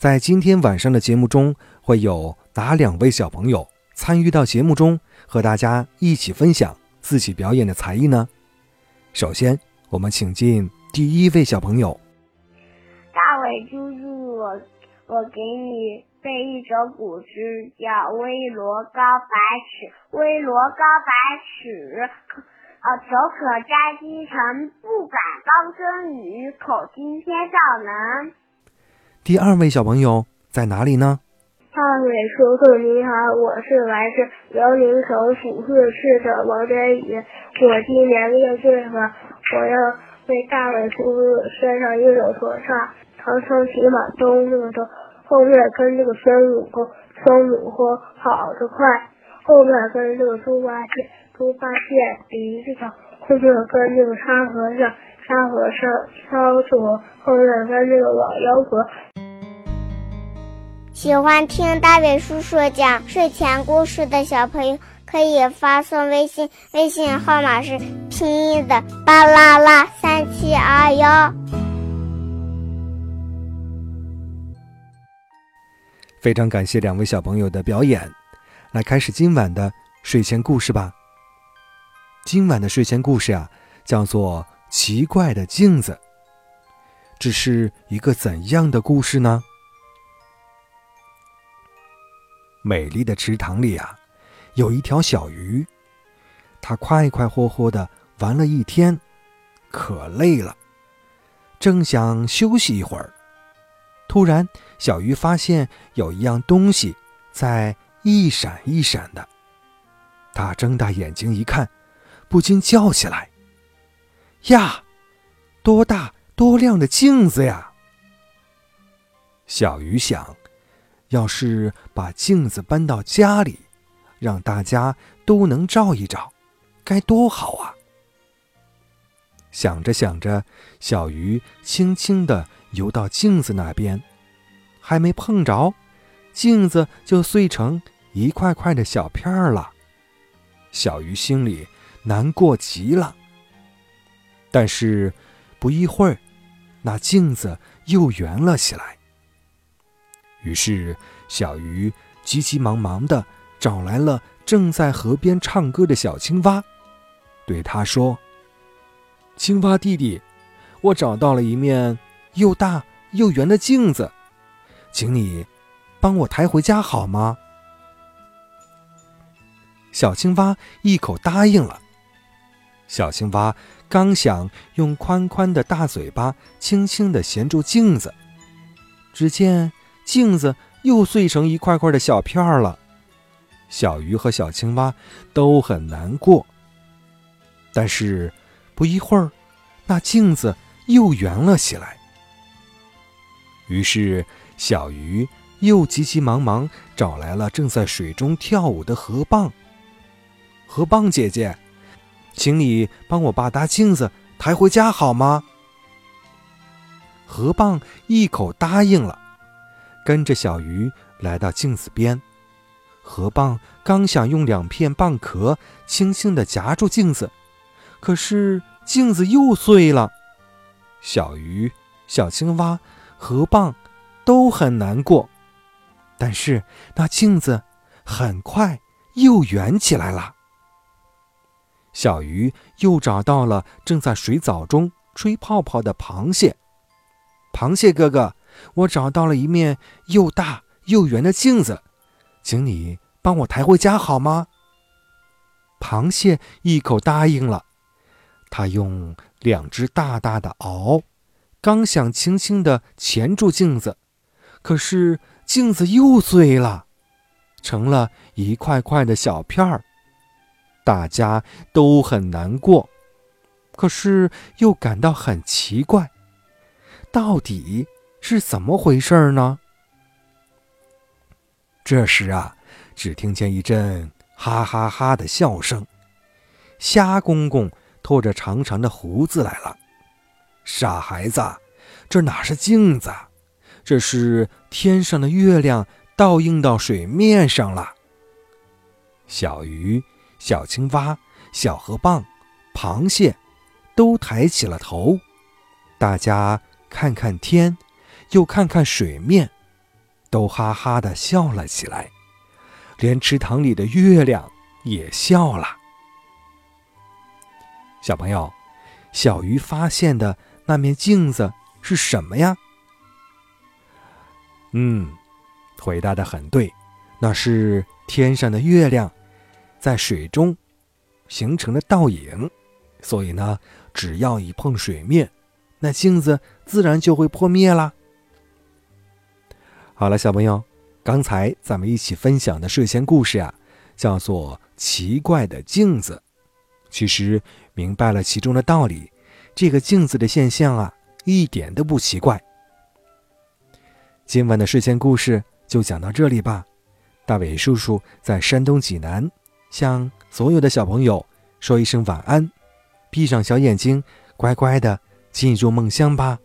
在今天晚上的节目中，会有哪两位小朋友参与到节目中，和大家一起分享自己表演的才艺呢？首先，我们请进第一位小朋友。大伟叔叔，我我给你背一首古诗，叫《危罗高百尺》。危罗高百尺，呃，手可摘星辰，不敢高声语，口惊天上能。第二位小朋友在哪里呢？大伟叔叔你好，我是来自辽宁省抚顺市的王真宇，我今年六岁了，我要为大伟叔叔献上一首说唱：唐僧骑马东路走，后面跟着个孙悟空，孙悟空跑得快，后面跟着个猪八戒，猪八戒鼻子长后面跟着个沙和尚，沙和尚敲锣，后面跟着个老妖婆。喜欢听大伟叔叔讲睡前故事的小朋友，可以发送微信，微信号码是拼音的巴拉拉三七二幺。非常感谢两位小朋友的表演，来开始今晚的睡前故事吧。今晚的睡前故事啊，叫做《奇怪的镜子》。这是一个怎样的故事呢？美丽的池塘里啊，有一条小鱼，它快快活活的玩了一天，可累了，正想休息一会儿。突然，小鱼发现有一样东西在一闪一闪的，它睁大眼睛一看，不禁叫起来：“呀，多大多亮的镜子呀！”小鱼想。要是把镜子搬到家里，让大家都能照一照，该多好啊！想着想着，小鱼轻轻地游到镜子那边，还没碰着，镜子就碎成一块块的小片儿了。小鱼心里难过极了。但是，不一会儿，那镜子又圆了起来。于是，小鱼急急忙忙地找来了正在河边唱歌的小青蛙，对他说：“青蛙弟弟，我找到了一面又大又圆的镜子，请你帮我抬回家好吗？”小青蛙一口答应了。小青蛙刚想用宽宽的大嘴巴轻轻地衔住镜子，只见……镜子又碎成一块块的小片儿了，小鱼和小青蛙都很难过。但是不一会儿，那镜子又圆了起来。于是小鱼又急急忙忙找来了正在水中跳舞的河蚌。河蚌姐姐，请你帮我把大镜子抬回家好吗？河蚌一口答应了。跟着小鱼来到镜子边，河蚌刚想用两片蚌壳轻轻地夹住镜子，可是镜子又碎了。小鱼、小青蛙、河蚌都很难过，但是那镜子很快又圆起来了。小鱼又找到了正在水藻中吹泡泡的螃蟹，螃蟹哥哥。我找到了一面又大又圆的镜子，请你帮我抬回家好吗？螃蟹一口答应了。它用两只大大的螯，刚想轻轻地钳住镜子，可是镜子又碎了，成了一块块的小片儿。大家都很难过，可是又感到很奇怪，到底。是怎么回事呢？这时啊，只听见一阵哈哈哈的笑声。虾公公拖着长长的胡子来了。傻孩子，这哪是镜子？这是天上的月亮倒映到水面上了。小鱼、小青蛙、小河蚌、螃蟹都抬起了头，大家看看天，又看看水面，都哈哈的笑了起来，连池塘里的月亮也笑了。小朋友，小鱼发现的那面镜子是什么呀？嗯，回答的很对，那是天上的月亮，在水中形成的倒影，所以呢，只要一碰水面，那镜子自然就会破灭啦。好了，小朋友，刚才咱们一起分享的睡前故事呀，叫做《奇怪的镜子》。其实明白了其中的道理，这个镜子的现象啊，一点都不奇怪。今晚的睡前故事就讲到这里吧。大伟叔叔在山东济南，向所有的小朋友说一声晚安，闭上小眼睛，乖乖的进入梦乡吧。